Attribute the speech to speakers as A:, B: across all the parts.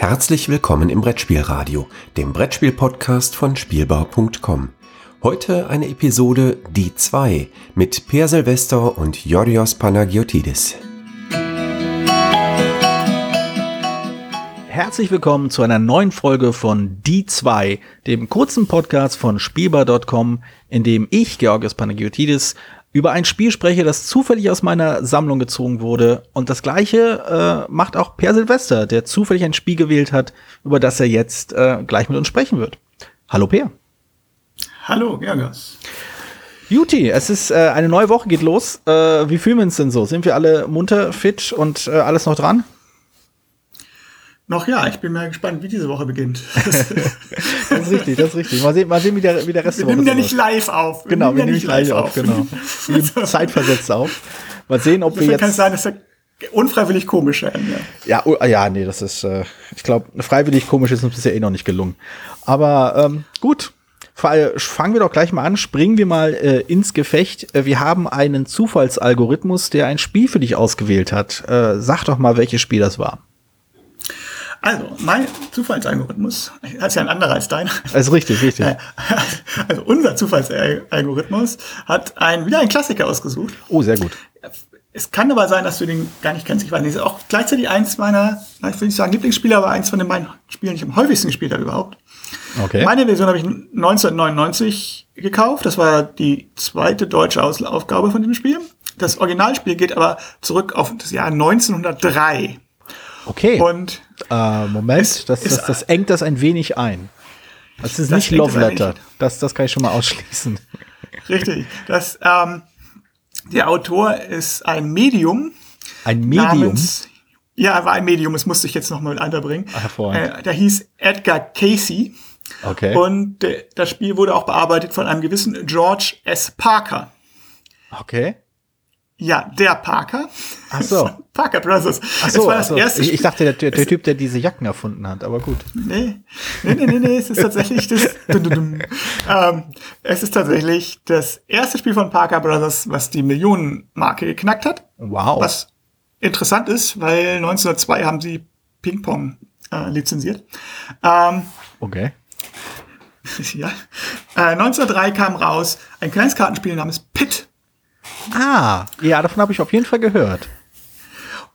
A: Herzlich willkommen im Brettspielradio, dem Brettspiel-Podcast von Spielbau.com. Heute eine Episode Die 2 mit Per Silvester und Yorios Panagiotidis.
B: Herzlich willkommen zu einer neuen Folge von Die 2, dem kurzen Podcast von Spielbar.com, in dem ich, Georgios Panagiotidis, über ein Spiel spreche, das zufällig aus meiner Sammlung gezogen wurde. Und das gleiche äh, macht auch Per Silvester, der zufällig ein Spiel gewählt hat, über das er jetzt äh, gleich mit uns sprechen wird. Hallo Per.
C: Hallo, Gergas.
B: Juti, es ist äh, eine neue Woche, geht los. Äh, wie fühlen wir uns denn so? Sind wir alle munter, fit und äh, alles noch dran?
C: Noch ja, ich bin mal gespannt, wie diese Woche beginnt.
B: das ist richtig, das ist richtig. Mal sehen, mal sehen wie, der, wie der Rest
C: wir
B: der Woche
C: nehmen ja nicht live auf.
B: Genau, wir nehmen nicht live auf, genau. Wir nehmen zeitversetzt auf. Mal sehen, ob wir
C: Insofern kann es
B: jetzt.
C: sein, dass wir unfreiwillig komisch werden. Ja.
B: Ja, oh, ja, nee, das ist, äh, ich glaube, freiwillig komisch ist uns bisher eh noch nicht gelungen. Aber ähm, gut. Fall- Fangen wir doch gleich mal an, springen wir mal äh, ins Gefecht. Äh, Wir haben einen Zufallsalgorithmus, der ein Spiel für dich ausgewählt hat. Äh, sag doch mal, welches Spiel das war.
C: Also, mein Zufallsalgorithmus, das ist ja ein anderer als deiner.
B: Also richtig, richtig.
C: Äh, Also unser Zufallsalgorithmus hat ein, wieder einen Klassiker ausgesucht.
B: Oh, sehr gut.
C: Es kann aber sein, dass du den gar nicht kennst. Ich weiß nicht, ist auch gleichzeitig eins meiner, ich will nicht sagen Lieblingsspieler, aber eins von den beiden Spielen, die ich am häufigsten gespielt habe überhaupt.
B: Okay.
C: Meine Version habe ich 1999 gekauft. Das war die zweite deutsche Aufgabe von dem Spiel. Das Originalspiel geht aber zurück auf das Jahr 1903.
B: Okay.
C: Und
B: Äh, Moment,
C: Es
B: das, das, das engt das ein wenig ein. Das ist
C: Das
B: nicht Love Letter. Das, das kann ich schon mal ausschließen.
C: richtig, das, ähm, der Autor ist ein Medium.
B: Ein Medium.
C: Namens, ja, er war ein Medium, das musste ich jetzt noch mal mit.
B: Ah, hervorragend.
C: Äh, der hieß Edgar Casey.
B: Okay.
C: Und äh, das Spiel wurde auch bearbeitet von einem gewissen George S. Parker.
B: okay.
C: Ja, der Parker.
B: Ach so.
C: Parker Brothers.
B: Ach
C: Es
B: so,
C: war
B: ach
C: das
B: so.
C: erste
B: Ich, dachte, der, der, der Typ, der diese Jacken erfunden hat, aber gut.
C: Nee, nee, nee, nee, nee, es ist tatsächlich das. Ähm, es ist tatsächlich das erste Spiel von Parker Brothers, was die Millionenmarke geknackt hat.
B: Wow.
C: Was interessant ist, weil 1902 haben sie Ping-Pong äh, lizenziert. Ähm,
B: Okay.
C: ja. Äh, 1903 kam raus ein kleines Kartenspiel namens Pit.
B: Ah, ja, davon habe ich auf jeden Fall gehört.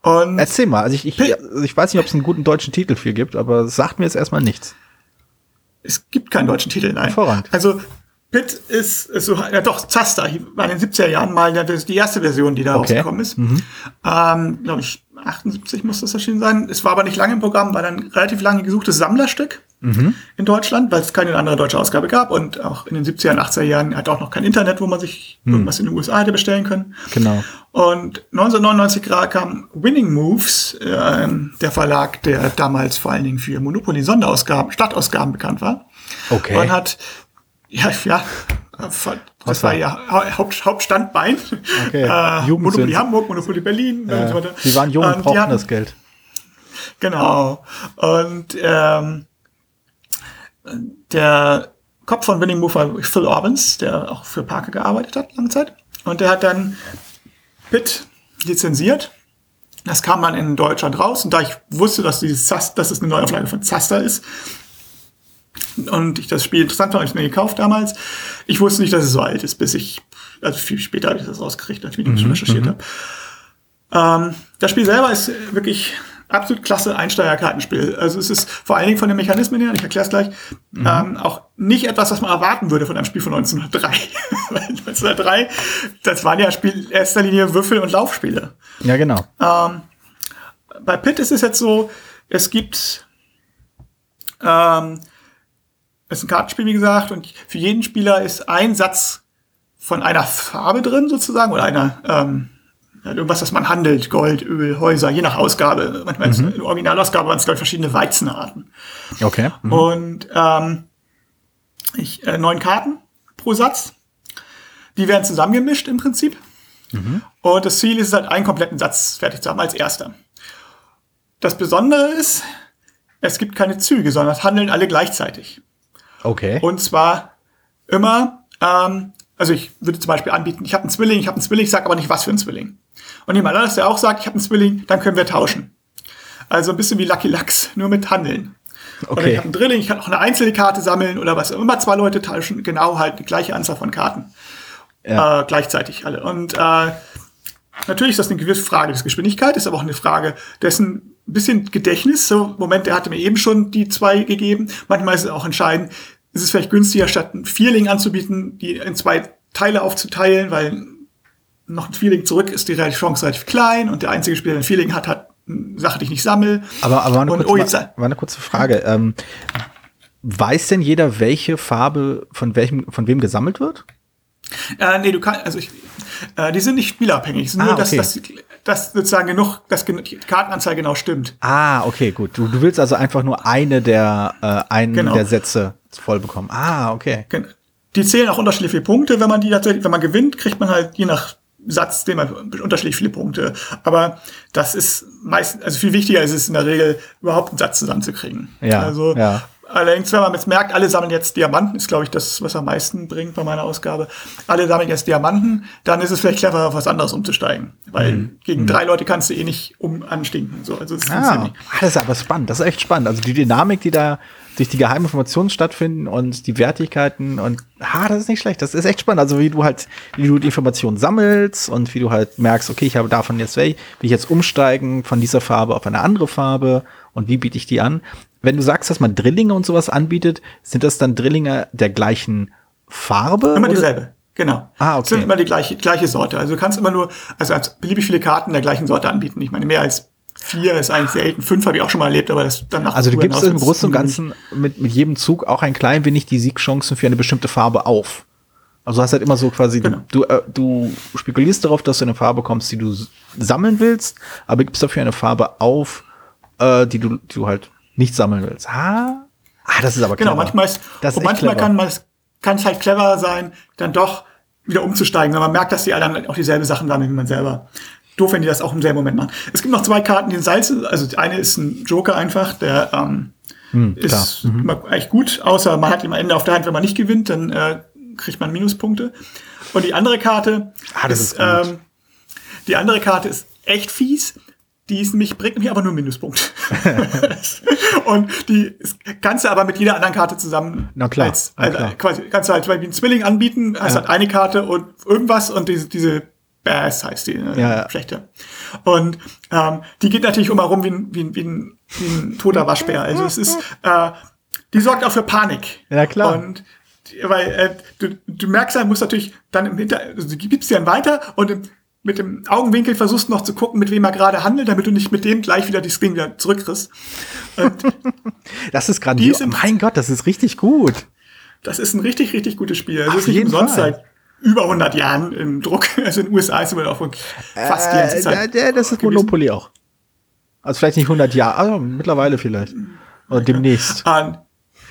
C: Und
B: Erzähl mal. Also ich, ich, ich weiß nicht, ob es einen guten deutschen Titel für gibt, aber es sagt mir jetzt erstmal nichts.
C: es gibt keinen deutschen Titel, nein.
B: Hervorragend.
C: Also Pit ist, ist so, ja doch, Zaster, war in den 70er Jahren mal die erste Version, die da
B: Okay. Mhm.
C: rausgekommen ist. Ähm, Glaube ich, 78 muss das erschienen sein. Es war aber nicht lange im Programm, war dann relativ lange gesuchtes Sammlerstück
B: Mhm.
C: in Deutschland, weil es keine andere deutsche Ausgabe gab und auch in den 70er und 80er Jahren hat auch noch kein Internet, wo man sich
B: Mhm.
C: irgendwas in den USA hätte bestellen können.
B: Genau.
C: Und 1999 gra- kam Winning Moves, ähm, der Verlag, der damals vor allen Dingen für Monopoly Sonderausgaben, Stadtausgaben bekannt war.
B: Okay.
C: Und hat, ja, ja, das war ja Hau- Haupt, Hauptstandbein.
B: Okay.
C: Äh. Monopoly Hamburg, Monopoly Berlin und
B: Äh,
C: so weiter.
B: die waren jung und
C: die
B: brauchten das Geld.
C: Genau. Und ähm, der Kopf von Winning Move war Phil Orbans, der auch für Parker gearbeitet hat, lange Zeit. Und der hat dann Pitt lizenziert. Das kam dann in Deutschland raus. Und da ich wusste, dass, dieses Zas dass es eine Neuauflage von Zaster ist, und ich das Spiel interessant fand, habe ich es mir gekauft damals. Ich wusste nicht, dass es so alt ist, bis ich, also viel später habe ich das rausgekriegt, als ich mich schon recherchiert habe. Ähm, das Spiel selber ist wirklich absolut klasse Einsteigerkartenspiel. Also es ist vor allen Dingen von den Mechanismen her, ich erkläre es gleich, ähm, auch nicht etwas, was man erwarten würde von einem Spiel von 1903. Weil 1903, das waren ja Spiel in erster Linie Würfel- und Laufspiele.
B: Ja, genau.
C: Bei Pit ist es jetzt so, es gibt ähm, es ist ein Kartenspiel, wie gesagt, und für jeden Spieler ist ein Satz von einer Farbe drin, sozusagen, oder einer ähm, irgendwas, das man handelt, Gold, Öl, Häuser, je nach Ausgabe. Manchmal ist in der Originalausgabe waren es, glaube ich, verschiedene Weizenarten.
B: Okay.
C: Und ähm, ich, äh, neun Karten pro Satz. Die werden zusammengemischt im Prinzip. Und das Ziel ist es halt, einen kompletten Satz fertig zu haben als erster. Das Besondere ist, es gibt keine Züge, sondern es handeln alle gleichzeitig.
B: Okay.
C: Und zwar immer, ähm, also ich würde zum Beispiel anbieten, ich habe einen Zwilling, ich habe einen Zwilling, ich sage aber nicht, was für ein Zwilling. Und jemand anderes, der auch sagt, ich habe einen Zwilling, dann können wir tauschen. Also ein bisschen wie Lucky Lux, nur mit Handeln. Oder
B: Okay.
C: ich habe ein Drilling, ich kann auch eine einzelne Karte sammeln oder was. Immer zwei Leute tauschen genau halt die gleiche Anzahl von Karten.
B: Ja.
C: Äh, gleichzeitig alle. Und äh, natürlich ist das eine gewisse Frage des Geschwindigkeit, ist aber auch eine Frage dessen ein bisschen Gedächtnis. So, Moment, der hatte mir eben schon die zwei gegeben. Manchmal ist es auch entscheidend, ist es vielleicht günstiger, statt ein Vierling anzubieten, die in zwei Teile aufzuteilen, weil noch ein Vierling zurück ist die Chance relativ klein und der einzige Spieler, der ein Vierling hat, hat eine Sache, die ich nicht sammel.
B: Aber, aber eine,
C: Und,
B: kurze,
C: oh, jetzt-
B: war eine kurze Frage. Ähm, weiß denn jeder, welche Farbe von welchem, von wem gesammelt wird?
C: Äh, nee, du kannst, also ich, äh, die sind nicht spielabhängig.
B: Ah,
C: nur, dass,
B: okay.
C: dass, dass sozusagen genug, dass die Kartenanzahl genau stimmt.
B: Ah, okay, gut. Du, du willst also einfach nur eine der, äh, einen
C: Genau.
B: der Sätze voll bekommen. Ah, okay.
C: Gen- Die zählen auch unterschiedlich viele Punkte. Wenn man die tatsächlich, wenn man gewinnt, kriegt man halt je nach Satz, den man unterschiedlich viele Punkte. Aber das ist meistens, also viel wichtiger ist es in der Regel, überhaupt einen Satz zusammenzukriegen.
B: Ja,
C: Also,
B: ja.
C: allerdings, wenn man jetzt merkt, alle sammeln jetzt Diamanten, ist glaube ich das, was am meisten bringt bei meiner Ausgabe. Alle sammeln jetzt Diamanten, dann ist es vielleicht clever, auf was anderes umzusteigen. Weil
B: Mhm.
C: gegen drei Leute kannst du eh nicht um anstinken. So, also, funktioniert
B: Ah,
C: nicht.
B: ah, das ist aber spannend. Das ist echt spannend. Also die Dynamik, die da durch die geheimen Informationen stattfinden und die Wertigkeiten und ah, das ist nicht schlecht. Das ist echt spannend. Also wie du halt, wie du die Informationen sammelst und wie du halt merkst, okay, ich habe davon jetzt welche, will ich jetzt umsteigen von dieser Farbe auf eine andere Farbe und wie biete ich die an? Wenn du sagst, dass man Drillinge und sowas anbietet, sind das dann Drillinge der gleichen Farbe?
C: Immer
B: oder-
C: dieselbe. Genau.
B: Ah, okay.
C: Sind immer die gleiche, gleiche Sorte. Also du kannst immer nur, also als beliebig viele Karten der gleichen Sorte anbieten. Ich meine, mehr als vier ist eigentlich selten. Fünf habe ich auch schon mal erlebt, aber das danach.
B: Also du gibst im Großen und Ganzen mit, mit jedem Zug auch ein klein wenig die Siegchancen für eine bestimmte Farbe auf. Also du hast halt immer so quasi,
C: Genau.
B: du, äh, du spekulierst darauf, dass du eine Farbe bekommst, die du sammeln willst, aber gibst dafür eine Farbe auf, äh, die, du, die du halt nicht sammeln willst. Ah, ah das ist aber
C: Genau,
B: clever.
C: manchmal ist,
B: das ist
C: manchmal
B: clever.
C: kann man kann es halt clever sein, dann doch wieder umzusteigen, wenn man merkt, dass die anderen auch dieselbe Sachen sammeln wie man selber. Doof, wenn die das auch im selben Moment machen. Es gibt noch zwei Karten, die in Salz sind. Also die eine ist ein Joker einfach, der ähm,
B: Hm,
C: ist immer eigentlich gut, außer man hat ihn am Ende auf der Hand, wenn man nicht gewinnt, dann äh, kriegt man Minuspunkte. Und die andere Karte
B: Ah, ist gut.
C: ähm, die andere Karte ist echt fies. Die ist nämlich, bringt mich aber nur Minuspunkte. und die ist, kannst du aber mit jeder anderen Karte zusammen
B: Na klar,
C: als,
B: na
C: als
B: klar.
C: quasi kannst du halt wie ein Zwilling anbieten, hast
B: Ja.
C: halt eine Karte und irgendwas und diese, diese Bass heißt die, ne?
B: Ja, ja.
C: schlechte. Und ähm, die geht natürlich immer rum wie ein, wie ein, wie ein, wie ein toter Waschbär. Also es ist, äh, die sorgt auch für Panik.
B: Ja, klar.
C: Und die- weil äh, du, du merkst halt, musst natürlich dann im Hinter, also du gibst dir dann weiter und im, mit dem Augenwinkel versuchst noch zu gucken, mit wem er gerade handelt, damit du nicht mit dem gleich wieder das Ding wieder zurückkriegst. Und
B: Das ist
C: Die
B: grandios. Mein Gott, das ist richtig gut.
C: das ist ein richtig, richtig gutes Spiel. Das
B: Auf
C: ist nicht
B: jeden
C: umsonst
B: Fall.
C: seit über 100 Jahren im Druck. Also in den USA ist es auch fast die ganze
B: Äh,
C: Zeit.
B: der- das ist. Monopoly auch. Also vielleicht nicht 100 Jahre, aber mittlerweile vielleicht. Oder demnächst.
C: Ähm,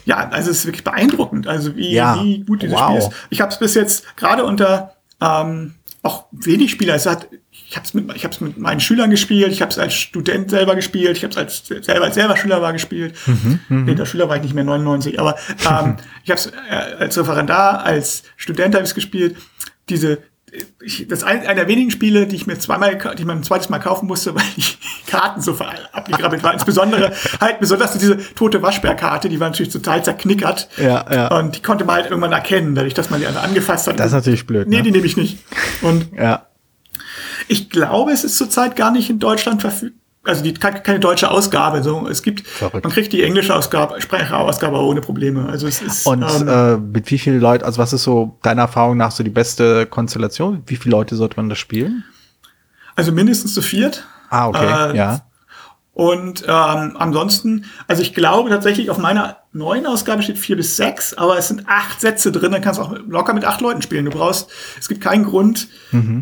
C: ja, also es ist wirklich beeindruckend, also wie,
B: Ja.
C: wie gut dieses
B: Wow.
C: Spiel ist. Ich habe es bis jetzt gerade unter ähm, auch wenig Spieler. Es hat, ich habe es mit, ich habe es mit meinen Schülern gespielt. Ich habe es als Student selber gespielt. Ich habe es als selber als selber Schüler war gespielt. nee, der Schüler war ich nicht mehr 99, aber ähm, ich habe es äh, als Referendar, als Student habe ich es gespielt. Diese ich, das ist ein, einer der wenigen Spiele, die ich mir zweimal, die ich mir ein zweites Mal kaufen musste, weil die Karten so abgegrabbelt waren. Insbesondere halt besonders diese tote Waschbärkarte, die war natürlich total zerknickert.
B: Ja, ja.
C: Und die konnte man halt irgendwann erkennen, dadurch, dass man die einfach angefasst hat.
B: Das ist natürlich blöd,
C: Nee,
B: ne?
C: die nehme ich nicht. Und
B: Ja.
C: Ich glaube, es ist zurzeit gar nicht in Deutschland verfügbar. Also die keine, deutsche Ausgabe. So, es gibt,
B: Verrückt.
C: man kriegt die englische Ausgabe, Sprachausgabe ohne Probleme. Also es ist
B: Und
C: ähm,
B: äh, mit wie vielen Leuten, also was ist so deiner Erfahrung nach so die beste Konstellation? Wie viele Leute sollte man das spielen?
C: also mindestens zu viert.
B: Ah, okay,
C: Äh,
B: ja.
C: Und ähm, ansonsten, also ich glaube tatsächlich, auf meiner neuen Ausgabe steht vier bis sechs, aber es sind acht Sätze drin, dann kannst du auch locker mit acht Leuten spielen. Du brauchst, es gibt keinen Grund,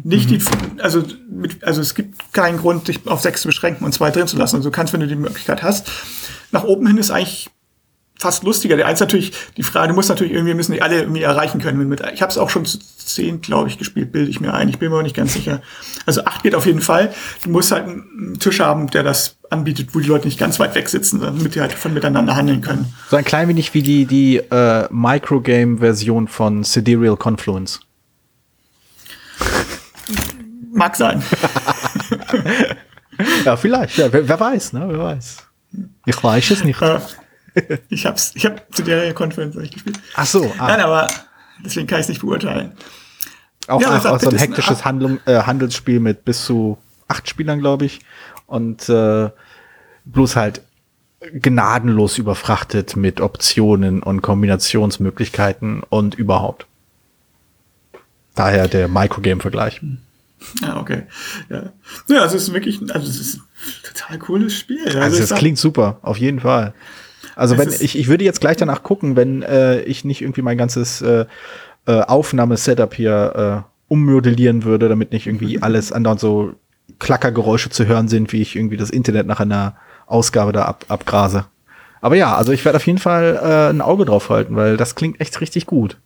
C: nicht die, also, mit, also es gibt keinen Grund, dich auf sechs zu beschränken und zwei drin zu lassen. Also du kannst, wenn du die Möglichkeit hast. Nach oben hin ist eigentlich fast lustiger. Der eins natürlich, die Frage, du musst natürlich irgendwie, müssen die alle irgendwie erreichen können. Mit, ich habe es auch schon zu zehn, glaube ich, gespielt, bilde ich mir ein. Ich bin mir aber nicht ganz sicher. Also acht geht auf jeden Fall. Du musst halt einen Tisch haben, der das anbietet, wo die Leute nicht ganz weit weg sitzen, damit die halt von miteinander handeln können.
B: So ein klein wenig wie die, die äh, Microgame-Version von Sidereal Confluence.
C: Mag sein.
B: Ja, vielleicht. Ja, wer, wer weiß, ne? Wer weiß. Ich weiß es nicht.
C: Ich hab's, ich hab zu der Konferenz nicht gespielt.
B: Ach so. Ah.
C: Nein, aber deswegen kann ich es nicht beurteilen.
B: Auch,
C: Ja,
B: auch, auch so ein
C: ist ein
B: hektisches Handlung, äh, Handelsspiel mit bis zu acht Spielern, glaube ich. Und äh, bloß halt gnadenlos überfrachtet mit Optionen und Kombinationsmöglichkeiten und überhaupt. Daher der Microgame-Vergleich.
C: Ja, okay. Ja, ja es ist wirklich, also es ist ein total cooles Spiel.
B: Also
C: ich
B: das klingt super, auf jeden Fall. Also wenn ich, ich würde jetzt gleich danach gucken, wenn äh, ich nicht irgendwie mein ganzes äh, äh, Aufnahmesetup hier äh, ummodellieren würde, damit nicht irgendwie
C: Mhm.
B: alles andauernd so Klackergeräusche zu hören sind, wie ich irgendwie das Internet nach einer Ausgabe da ab, abgrase. Aber ja, also ich werde auf jeden Fall äh, ein Auge drauf halten, weil das klingt echt richtig gut.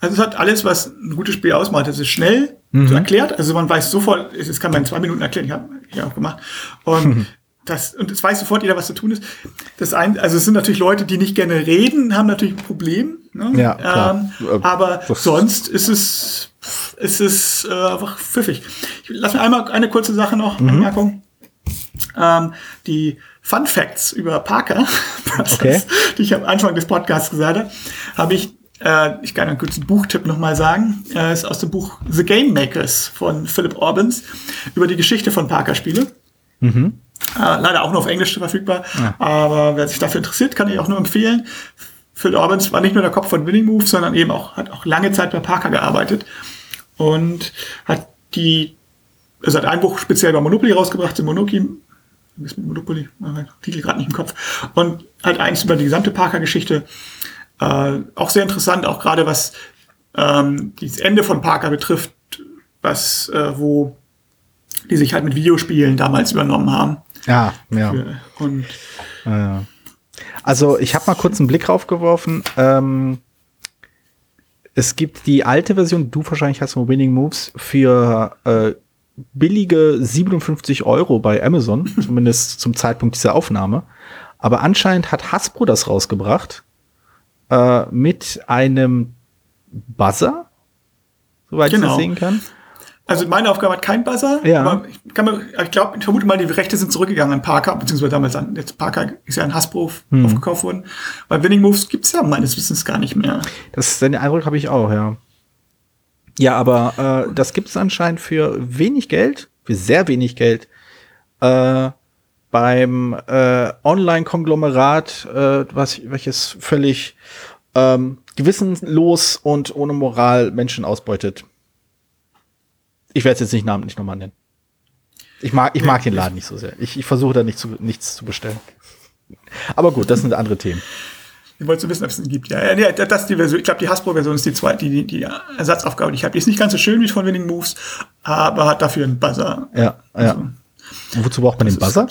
C: Also es hat alles, was ein gutes Spiel ausmacht. Es ist schnell so erklärt. Also man weiß sofort, es kann man in zwei Minuten erklären. Ich habe ja auch gemacht. Und das, und es weiß sofort jeder, was zu tun ist. Das ein, also es sind natürlich Leute, die nicht gerne reden, haben natürlich ein Problem. Ne?
B: Ja, klar.
C: Ähm,
B: Äh,
C: aber
B: das-
C: sonst ist es, ist es äh, einfach pfiffig. Ich lass mir einmal eine kurze Sache noch, Anmerkung. Ähm, die Fun Facts über Parker,
B: Okay.
C: die ich am Anfang des Podcasts gesagt habe, habe ich, äh, ich kann einen kurzen Buchtipp nochmal sagen, äh, ist aus dem Buch The Game Makers von Philip Orbans über die Geschichte von Parker-Spiele. Äh, leider auch nur auf Englisch verfügbar, aber wer sich dafür interessiert, kann ich auch nur empfehlen. Phil Orbans war nicht nur der Kopf von Winning Move, sondern eben auch, hat auch lange Zeit bei Parker gearbeitet und hat die, also hat ein Buch speziell über Monopoly rausgebracht, den was mit Monopoly, mein Titel gerade nicht im Kopf, und halt eins über die gesamte Parker-Geschichte. Äh, auch sehr interessant, auch gerade was ähm, das Ende von Parker betrifft, was, äh, wo die sich halt mit Videospielen damals übernommen haben.
B: Ja, ja.
C: Und
B: Ja. Also ich habe mal kurz einen Blick raufgeworfen. Ähm, es gibt die alte Version, du wahrscheinlich hast von Winning Moves, für äh, billige 57 Euro bei Amazon, zumindest zum Zeitpunkt dieser Aufnahme. Aber anscheinend hat Hasbro das rausgebracht äh, mit einem Buzzer, soweit ich
C: Genau.
B: das sehen kann.
C: Also meine Aufgabe hat kein Buzzer.
B: Ja.
C: Aber ich, ich glaube, ich vermute mal, die Rechte sind zurückgegangen an Parker, beziehungsweise damals an, jetzt Parker ist ja an Hasbro
B: Hm.
C: aufgekauft worden. Bei Winning Moves gibt's ja meines Wissens gar nicht mehr.
B: Das den Eindruck habe ich auch, ja. Ja, aber äh, das gibt es anscheinend für wenig Geld, für sehr wenig Geld, äh, beim äh, Online-Konglomerat, äh, was, welches völlig ähm, gewissenlos und ohne Moral Menschen ausbeutet. Ich werde es jetzt nicht namentlich nochmal nennen. Ich mag, ich mag den Laden nicht so sehr. Ich, ich versuche da nicht zu, nichts zu bestellen. Aber gut, das sind andere Themen.
C: Ich wollte wissen, ob es ihn gibt. Ja, ja, das ist die Version. Ich glaube, die Hasbro-Version ist die zweite, die, die, Ersatzaufgabe, die ich habe. Die ist nicht ganz so schön wie von Winning Moves, aber hat dafür einen Buzzer.
B: Ja, ja. Wozu braucht man den Buzzer?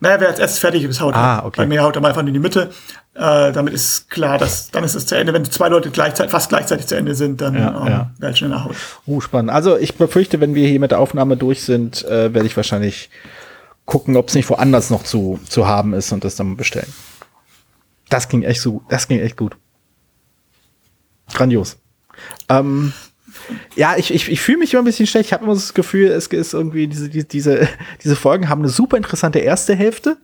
C: Naja, wer als erstes fertig ist, haut
B: Ah,
C: er.
B: okay.
C: Bei mir haut er mal einfach in die Mitte. Äh, damit ist klar, dass dann ist es zu Ende. Wenn zwei Leute gleichzeitig, fast gleichzeitig zu Ende sind, dann
B: Ja,
C: ähm,
B: ja.
C: wer schneller haut.
B: Oh, spannend. Also ich befürchte, wenn wir hier mit der Aufnahme durch sind, äh, werde ich wahrscheinlich gucken, ob es nicht woanders noch zu, zu haben ist und das dann bestellen. Das ging echt so, das ging echt gut. Grandios. Ähm, ja, ich, ich, ich fühle mich immer ein bisschen schlecht. Ich habe immer so das Gefühl, es ist irgendwie, diese, die- diese, diese Folgen haben eine super interessante erste Hälfte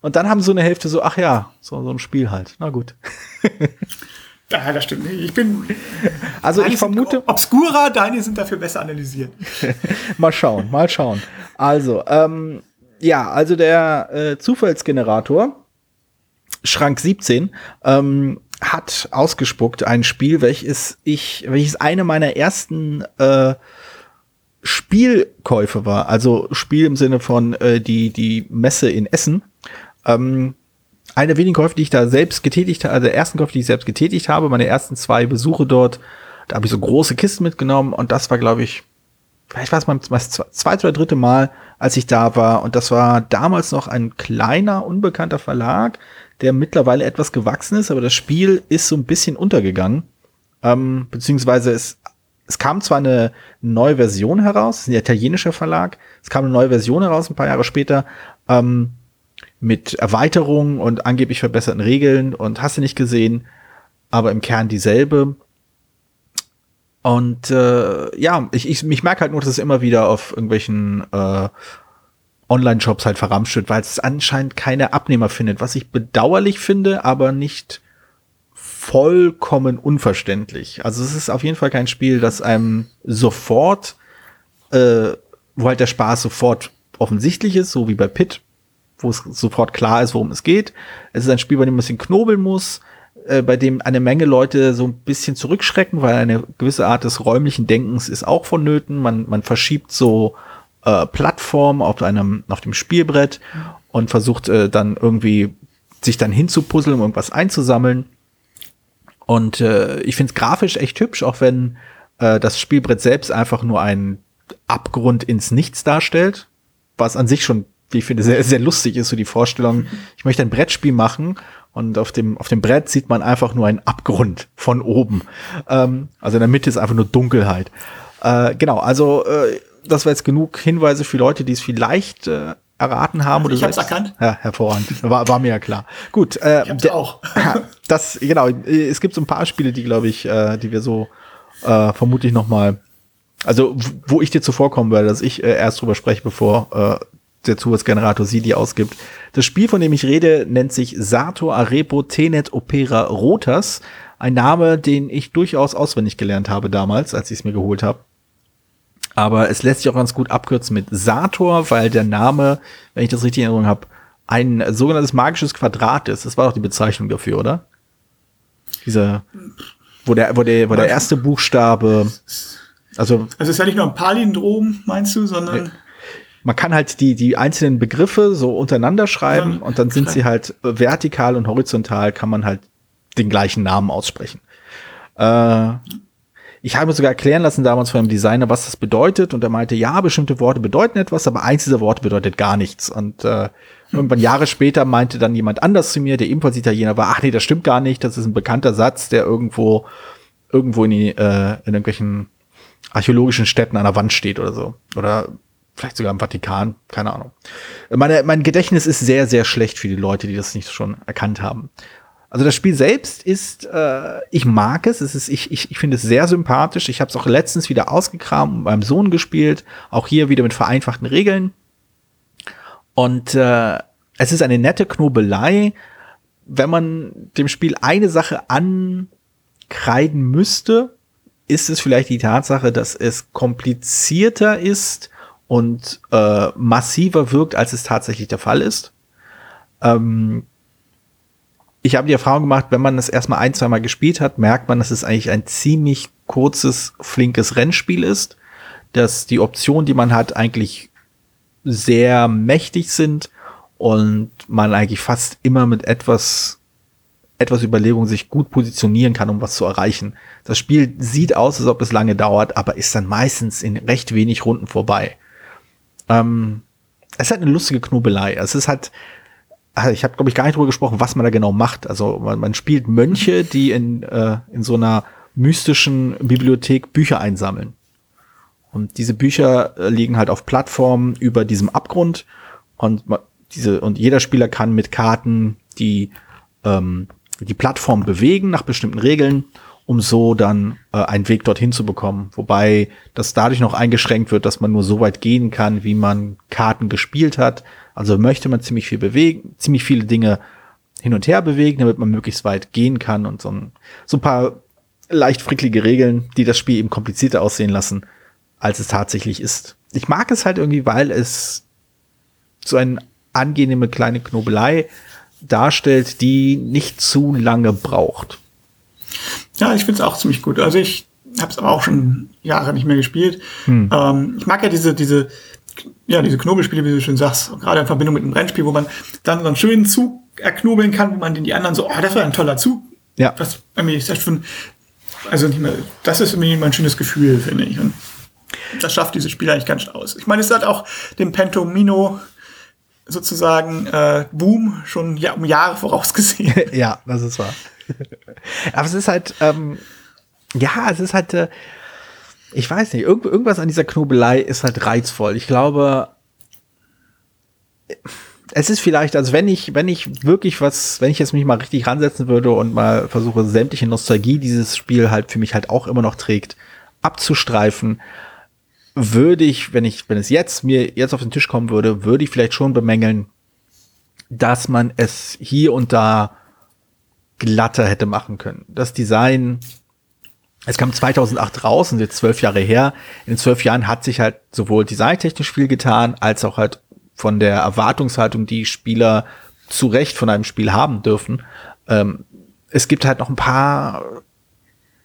B: und dann haben so eine Hälfte so, ach ja, so, so ein Spiel halt. Na gut.
C: Ja, das stimmt. Ich bin.
B: Also
C: Deine
B: ich vermute.
C: Sind obscurer, deine sind dafür besser analysiert.
B: mal schauen, mal schauen. Also, ähm, ja, also der äh, Zufallsgenerator, Schrank 17, ähm, hat ausgespuckt ein Spiel, welches ich, welches eine meiner ersten äh, Spielkäufe war. Also Spiel im Sinne von äh, die, die Messe in Essen. Ähm, eine wenigen Käufe, die ich da selbst getätigt habe, also der ersten Käufe, die ich selbst getätigt habe, meine ersten zwei Besuche dort, da habe ich so große Kisten mitgenommen und das war, glaube ich, vielleicht war es mein mein zweite oder dritte Mal, als ich da war. Und das war damals noch ein kleiner, unbekannter Verlag, der mittlerweile etwas gewachsen ist, aber das Spiel ist so ein bisschen untergegangen. Ähm, beziehungsweise es, es kam zwar eine neue Version heraus, es ist ein italienischer Verlag, es kam eine neue Version heraus ein paar Jahre später, ähm, mit Erweiterungen und angeblich verbesserten Regeln und hast du nicht gesehen, aber im Kern dieselbe. Und äh, ja, ich, ich, ich merke halt nur, dass es immer wieder auf irgendwelchen äh, Online-Shops halt verramscht wird, weil es anscheinend keine Abnehmer findet, was ich bedauerlich finde, aber nicht vollkommen unverständlich. Also es ist auf jeden Fall kein Spiel, das einem sofort, äh, wo halt der Spaß sofort offensichtlich ist, so wie bei Pit, wo es sofort klar ist, worum es geht. Es ist ein Spiel, bei dem man ein bisschen knobeln muss, äh, bei dem eine Menge Leute so ein bisschen zurückschrecken, weil eine gewisse Art des räumlichen Denkens ist auch vonnöten. Man, man verschiebt so äh, Plattformen auf einem, auf dem Spielbrett und versucht äh, dann irgendwie sich dann hinzupuzzeln, um irgendwas einzusammeln. Und äh, ich finde es grafisch echt hübsch, auch wenn äh, das Spielbrett selbst einfach nur einen Abgrund ins Nichts darstellt, was an sich schon, wie ich finde, sehr, sehr lustig ist, so die Vorstellung, ich möchte ein Brettspiel machen und auf dem, auf dem Brett sieht man einfach nur einen Abgrund von oben. Ähm, also in der Mitte ist einfach nur Dunkelheit. Äh, genau, also äh, das war jetzt genug Hinweise für Leute, die es vielleicht äh, erraten haben.
C: Oder ich habe es erkannt.
B: Ja, hervorragend. War, war mir ja klar. Gut. Äh,
C: ich hab's auch.
B: das, genau. Es gibt so ein paar Spiele, die, glaube ich, äh, die wir so äh, vermutlich noch mal also wo ich dir zuvorkommen werde, dass ich äh, erst drüber spreche, bevor äh, der Zufallsgenerator sie die ausgibt. Das Spiel, von dem ich rede, nennt sich Sato Arepo Tenet Opera Rotas. Ein Name, den ich durchaus auswendig gelernt habe damals, als ich es mir geholt habe. Aber es lässt sich auch ganz gut abkürzen mit Sator, weil der Name, wenn ich das richtig in Erinnerung habe, ein sogenanntes magisches Quadrat ist. Das war doch die Bezeichnung dafür, oder? Dieser, wo der, wo der, wo der erste Buchstabe, also.
C: Also es ist ja nicht nur ein Palindrom, meinst du, sondern.
B: Man kann halt die, die einzelnen Begriffe so untereinander schreiben ja, und dann sind sie halt vertikal und horizontal kann man halt den gleichen Namen aussprechen. Äh, ich habe sogar erklären lassen damals von einem Designer, was das bedeutet. Und er meinte, ja, bestimmte Worte bedeuten etwas, aber eins dieser Worte bedeutet gar nichts. Und äh, irgendwann Jahre später meinte dann jemand anders zu mir, der ebenfalls Italiener war, ach nee, das stimmt gar nicht. Das ist ein bekannter Satz, der irgendwo, irgendwo in, die, äh, in irgendwelchen archäologischen Städten an der Wand steht oder so. Oder vielleicht sogar im Vatikan, keine Ahnung. Meine, mein Gedächtnis ist sehr, sehr schlecht für die Leute, die das nicht schon erkannt haben. Also das Spiel selbst ist, äh, ich mag es, es ist, ich, ich, ich finde es sehr sympathisch. Ich habe es auch letztens wieder ausgekramt und meinem Sohn gespielt, auch hier wieder mit vereinfachten Regeln. Und äh, es ist eine nette Knobelei. Wenn man dem Spiel eine Sache ankreiden müsste, ist es vielleicht die Tatsache, dass es komplizierter ist und äh, massiver wirkt, als es tatsächlich der Fall ist. Ähm, ich habe die Erfahrung gemacht, wenn man das erstmal ein, zwei Mal gespielt hat, merkt man, dass es eigentlich ein ziemlich kurzes, flinkes Rennspiel ist, dass die Optionen, die man hat, eigentlich sehr mächtig sind und man eigentlich fast immer mit etwas etwas Überlegung sich gut positionieren kann, um was zu erreichen. Das Spiel sieht aus, als ob es lange dauert, aber ist dann meistens in recht wenig Runden vorbei. Ähm, es halt eine lustige Knobelei. Es ist halt, also ich habe, glaube ich, gar nicht drüber gesprochen, was man da genau macht. Also man, man spielt Mönche, die in, äh, in so einer mystischen Bibliothek Bücher einsammeln. Und diese Bücher äh, liegen halt auf Plattformen über diesem Abgrund und diese und jeder Spieler kann mit Karten die ähm, die Plattform bewegen nach bestimmten Regeln, um so dann äh, einen Weg dorthin zu bekommen. Wobei das dadurch noch eingeschränkt wird, dass man nur so weit gehen kann, wie man Karten gespielt hat. Also möchte man ziemlich viel bewegen, ziemlich viele Dinge hin und her bewegen, damit man möglichst weit gehen kann und so ein, so ein paar leicht fricklige Regeln, die das Spiel eben komplizierter aussehen lassen, als es tatsächlich ist. Ich mag es halt irgendwie, weil es so eine angenehme kleine Knobelei darstellt, die nicht zu lange braucht.
C: Ja, ich finde es auch ziemlich gut. Also ich habe es aber auch schon Jahre nicht mehr gespielt. Hm. Ähm, ich mag ja diese, diese ja, diese Knobelspiele, wie du schon sagst, gerade in Verbindung mit einem Rennspiel, wo man dann so einen schönen Zug erknobeln kann, wo man den die anderen so, oh, das war ein toller Zug.
B: Ja.
C: Das, irgendwie ist das schon, also nicht mehr, das ist irgendwie mein schönes Gefühl, finde ich. Und das schafft dieses Spiel eigentlich ganz aus. Ich meine, es hat auch dem Pentomino sozusagen äh, Boom schon ja, um Jahre vorausgesehen.
B: ja, das ist wahr. Aber es ist halt, ähm, ja, es ist halt, äh, ich weiß nicht, irgend, irgendwas an dieser Knobelei ist halt reizvoll. Ich glaube, es ist vielleicht, also wenn ich, wenn ich wirklich was, wenn ich jetzt mich mal richtig ransetzen würde und mal versuche, sämtliche Nostalgie dieses Spiel halt für mich halt auch immer noch trägt, abzustreifen, würde ich, wenn ich, wenn es jetzt mir jetzt auf den Tisch kommen würde, würde ich vielleicht schon bemängeln, dass man es hier und da glatter hätte machen können. Das Design, es kam 2008 raus und jetzt zwölf Jahre her. In zwölf Jahren hat sich halt sowohl designtechnisch viel getan, als auch halt von der Erwartungshaltung, die Spieler zu Recht von einem Spiel haben dürfen. Ähm, es gibt halt noch ein paar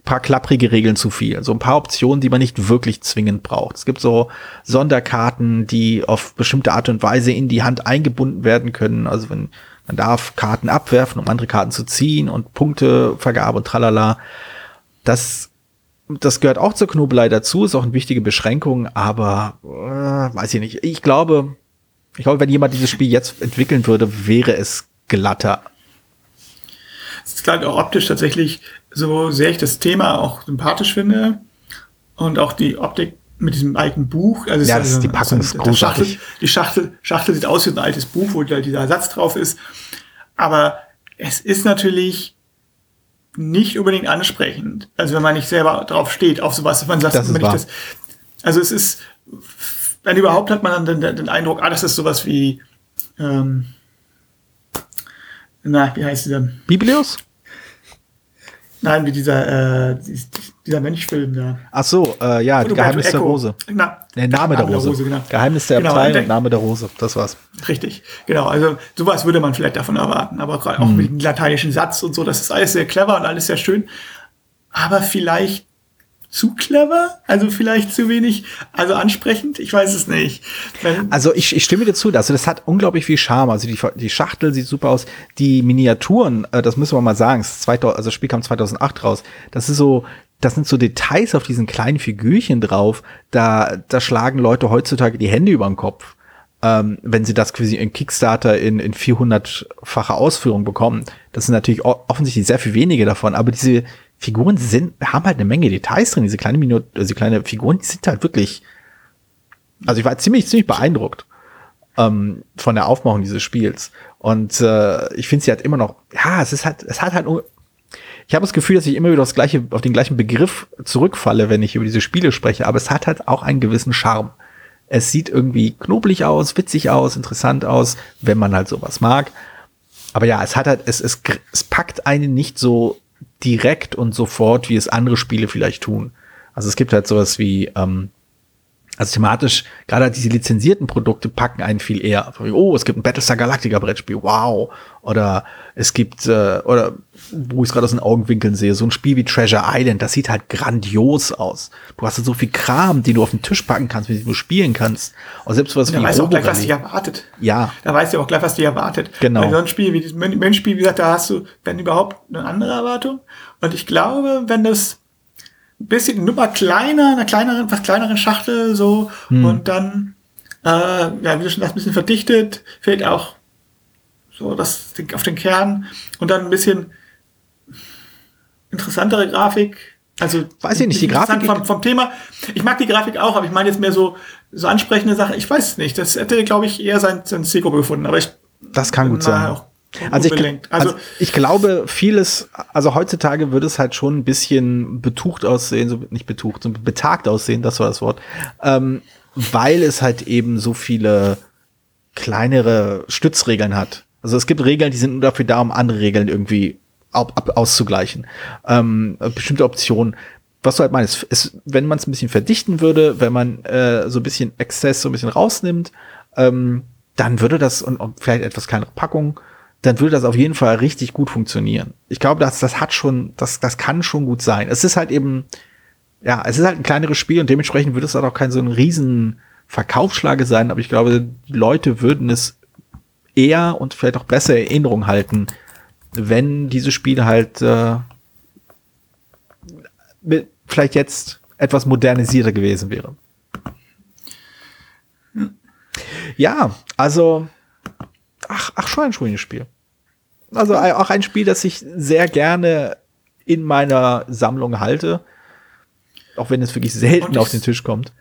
B: paar klapprige Regeln zu viel. So ein paar Optionen, die man nicht wirklich zwingend braucht. Es gibt so Sonderkarten, die auf bestimmte Art und Weise in die Hand eingebunden werden können. Also wenn man darf Karten abwerfen, um andere Karten zu ziehen und Punktevergabe und tralala. Das, das gehört auch zur Knobelei dazu, ist auch eine wichtige Beschränkung, aber äh, weiß ich nicht. Ich glaube, ich glaube, wenn jemand dieses Spiel jetzt entwickeln würde, wäre es glatter.
C: Es ist halt auch optisch tatsächlich so sehr ich das Thema auch sympathisch finde und auch die Optik mit diesem alten Buch.
B: Also ja, das ist die Packung ist
C: großartig. Schachtel, die Schachtel, Schachtel sieht aus wie ein altes Buch, wo dieser Satz drauf ist. Aber es ist natürlich nicht unbedingt ansprechend. Also wenn man nicht selber drauf steht, auf sowas, wenn man sagt,
B: das
C: wenn ich das, also es ist, wenn überhaupt hat man dann den, den Eindruck, ah, das ist sowas wie, ähm, na, wie heißt sie denn?
B: Biblios?
C: Nein, wie dieser, äh, dieser Mönchfilm da.
B: Ach so, äh, ja, Geheimnis der Rose. Na, nee, Name der Rose. Rose genau. Geheimnis der genau, Abtei und Name der Rose. Das war's.
C: Richtig, genau. Also sowas würde man vielleicht davon erwarten. Aber auch hm. mit dem lateinischen Satz und so, das ist alles sehr clever und alles sehr schön. Aber vielleicht zu clever, also vielleicht zu wenig, also ansprechend, ich weiß es nicht.
B: Wenn also ich, ich stimme dir zu, also das hat unglaublich viel Charme, also die, die Schachtel sieht super aus, die Miniaturen, äh, das müssen wir mal sagen, das, 2000, also das Spiel kam 2008 raus, das ist so, das sind so Details auf diesen kleinen Figürchen drauf, da, da schlagen Leute heutzutage die Hände über den Kopf. Ähm, wenn sie das quasi in Kickstarter in, in 400-fache Ausführung bekommen. Das sind natürlich offensichtlich sehr viel wenige davon, aber diese, Figuren sind, haben halt eine Menge Details drin. Diese kleine Minute, diese kleine Figuren, die sind halt wirklich, also ich war ziemlich, ziemlich beeindruckt ähm, von der Aufmachung dieses Spiels. Und äh, ich finde sie halt immer noch, ja, es ist halt, es hat halt, ich habe das Gefühl, dass ich immer wieder das gleiche, auf den gleichen Begriff zurückfalle, wenn ich über diese Spiele spreche, aber es hat halt auch einen gewissen Charme. Es sieht irgendwie knobelig aus, witzig aus, interessant aus, wenn man halt sowas mag. Aber ja, es hat halt, es, es, es packt einen nicht so direkt und sofort, wie es andere Spiele vielleicht tun. Also es gibt halt sowas wie, ähm, also thematisch, gerade halt diese lizenzierten Produkte packen einen viel eher. Oh, es gibt ein Battlestar Galactica Brettspiel, wow. Oder es gibt, äh, oder wo ich es gerade aus den Augenwinkeln sehe, so ein Spiel wie Treasure Island, das sieht halt grandios aus. Du hast halt so viel Kram, die du auf den Tisch packen kannst, wie du spielen kannst. Und selbst was
C: da wie weißt du auch gleich, was dich erwartet.
B: Ja.
C: Da weißt du auch gleich, was dich erwartet.
B: Genau.
C: Bei so ein Spiel wie dieses Menschspiel, wie gesagt, da hast du, wenn überhaupt, eine andere Erwartung. Und ich glaube, wenn das bisschen Nummer kleiner, einer kleineren, was kleineren Schachtel so hm. und dann, äh, ja, wie du schon sagst, ein bisschen verdichtet, fehlt auch so das auf den Kern und dann ein bisschen interessantere Grafik. Also
B: weiß ich nicht, die Grafik
C: vom, vom Thema. Ich mag die Grafik auch, aber ich meine jetzt mehr so so ansprechende Sachen. Ich weiß es nicht. Das hätte, glaube ich, eher sein, sein Zielgruppe gefunden. Aber ich
B: das kann gut sein. Auch also ich, also, also ich glaube, vieles, also heutzutage würde es halt schon ein bisschen betucht aussehen, so nicht betucht, sondern betagt aussehen, das war das Wort, ähm, weil es halt eben so viele kleinere Stützregeln hat. Also es gibt Regeln, die sind nur dafür da, um andere Regeln irgendwie auszugleichen. Ähm, bestimmte Optionen. Was du halt meinst, ist, wenn man es ein bisschen verdichten würde, wenn man äh, so ein bisschen Exzess so ein bisschen rausnimmt, ähm, dann würde das und, und vielleicht etwas kleinere Packung dann würde das auf jeden Fall richtig gut funktionieren. Ich glaube, das, das hat schon, das, das kann schon gut sein. Es ist halt eben, ja, es ist halt ein kleineres Spiel und dementsprechend würde es halt auch kein so ein riesen Verkaufsschlage sein, aber ich glaube, Leute würden es eher und vielleicht auch besser in Erinnerung halten, wenn dieses Spiel halt äh, mit, vielleicht jetzt etwas modernisierter gewesen wäre. Ja, also ach, ach schon ein schönes Spiel. Also auch ein Spiel, das ich sehr gerne in meiner Sammlung halte. Auch wenn es wirklich selten auf den Tisch kommt.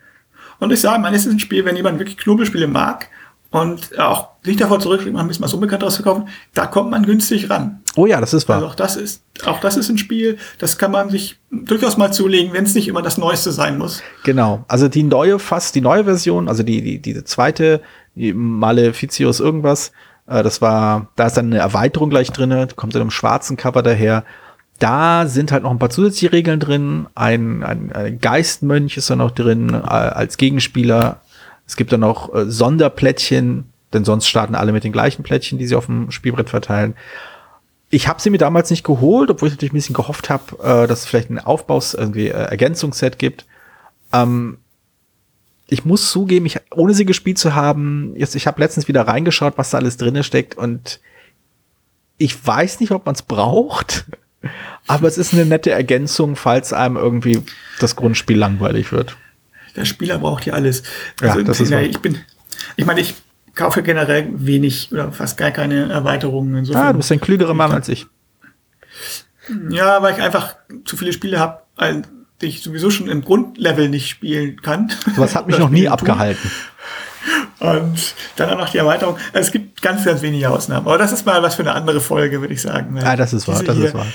C: Und ich sage, man, es ist ein Spiel, wenn jemand wirklich Knobelspiele mag und auch nicht davor zurück, mal ein bisschen was Unbekannteres zu kaufen, da kommt man günstig ran.
B: Oh ja, das ist wahr.
C: Also auch das ist, auch das ist ein Spiel, das kann man sich durchaus mal zulegen, wenn es nicht immer das Neueste sein muss.
B: Genau. Also die neue, fast die neue Version, also die, die, diese zweite, die Maleficius irgendwas, äh, das war, da ist dann eine Erweiterung gleich drin, kommt in einem schwarzen Cover daher. Da sind halt noch ein paar zusätzliche Regeln drin. Ein, ein, ein Geistmönch ist da noch drin äh, als Gegenspieler. Es gibt dann noch äh, Sonderplättchen, denn sonst starten alle mit den gleichen Plättchen, die sie auf dem Spielbrett verteilen. Ich habe sie mir damals nicht geholt, obwohl ich natürlich ein bisschen gehofft habe, äh, dass es vielleicht ein Aufbaus, irgendwie äh, Ergänzungsset gibt. Ähm, ich muss zugeben, ich, ohne sie gespielt zu haben, jetzt, ich habe letztens wieder reingeschaut, was da alles drinne steckt und ich weiß nicht, ob man es braucht, aber es ist eine nette Ergänzung, falls einem irgendwie das Grundspiel langweilig wird
C: der Spieler braucht ja alles.
B: Also ja, das ist
C: ich bin, ich meine, ich kaufe generell wenig oder fast gar keine Erweiterungen.
B: Insofern ah, du bist ein klügerer Mann als ich.
C: Ja, weil ich einfach zu viele Spiele habe, die ich sowieso schon im Grundlevel nicht spielen kann.
B: Was hat mich noch nie abgehalten.
C: Und dann auch noch die Erweiterung. Es gibt ganz, ganz wenige Ausnahmen. Aber das ist mal was für eine andere Folge, würde ich sagen.
B: Ah, das ist wahr, das ist wahr.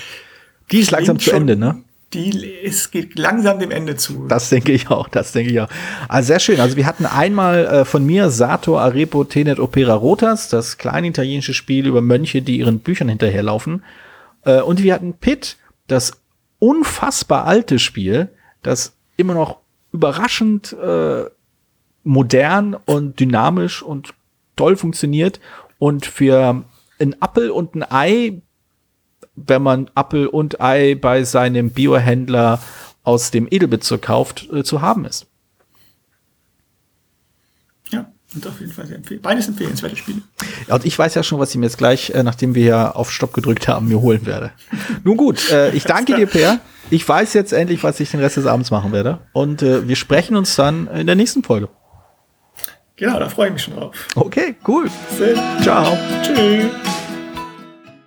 B: Die ist langsam zu Ende, ne?
C: die, es geht langsam dem Ende zu.
B: Das denke ich auch, das denke ich auch. Also sehr schön. Also wir hatten einmal äh, von mir Sato Arepo Tenet Opera Rotas, das kleine italienische Spiel über Mönche, die ihren Büchern hinterherlaufen. Äh, und wir hatten Pit, das unfassbar alte Spiel, das immer noch überraschend äh, modern und dynamisch und toll funktioniert und für ein Appel und ein Ei wenn man Apfel und Ei bei seinem Biohändler aus dem Edelbezirk kauft, äh, zu haben ist.
C: Ja, und auf jeden Fall sehr empfehl beides empfehlenswerte Spiele.
B: Ja, und ich weiß ja schon, was ich mir jetzt gleich, äh, nachdem wir ja auf Stopp gedrückt haben, mir holen werde. Nun gut, äh, ich danke dir, Per. Ich weiß jetzt endlich, was ich den Rest des Abends machen werde. Und äh, wir sprechen uns dann in der nächsten Folge.
C: Genau, da freue ich mich schon drauf.
B: Okay, cool.
C: Ciao. Tschüss.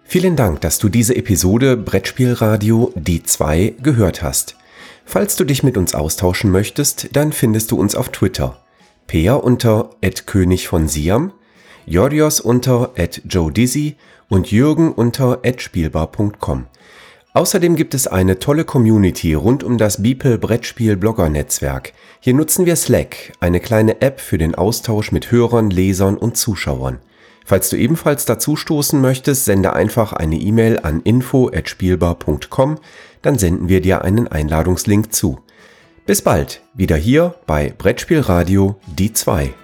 A: Vielen Dank, dass du diese Episode Brettspielradio D2 gehört hast. Falls du dich mit uns austauschen möchtest, dann findest du uns auf Twitter. Peer unter König von Siam, Jorios unter Joe Dizzy und Jürgen unter Spielbar.com. Außerdem gibt es eine tolle Community rund um das Beeple Brettspiel Blogger Netzwerk. Hier nutzen wir Slack, eine kleine App für den Austausch mit Hörern, Lesern und Zuschauern. Falls du ebenfalls dazu stoßen möchtest, sende einfach eine E-Mail an info@spielbar.com, dann senden wir dir einen Einladungslink zu. Bis bald, wieder hier bei Brettspielradio die 2.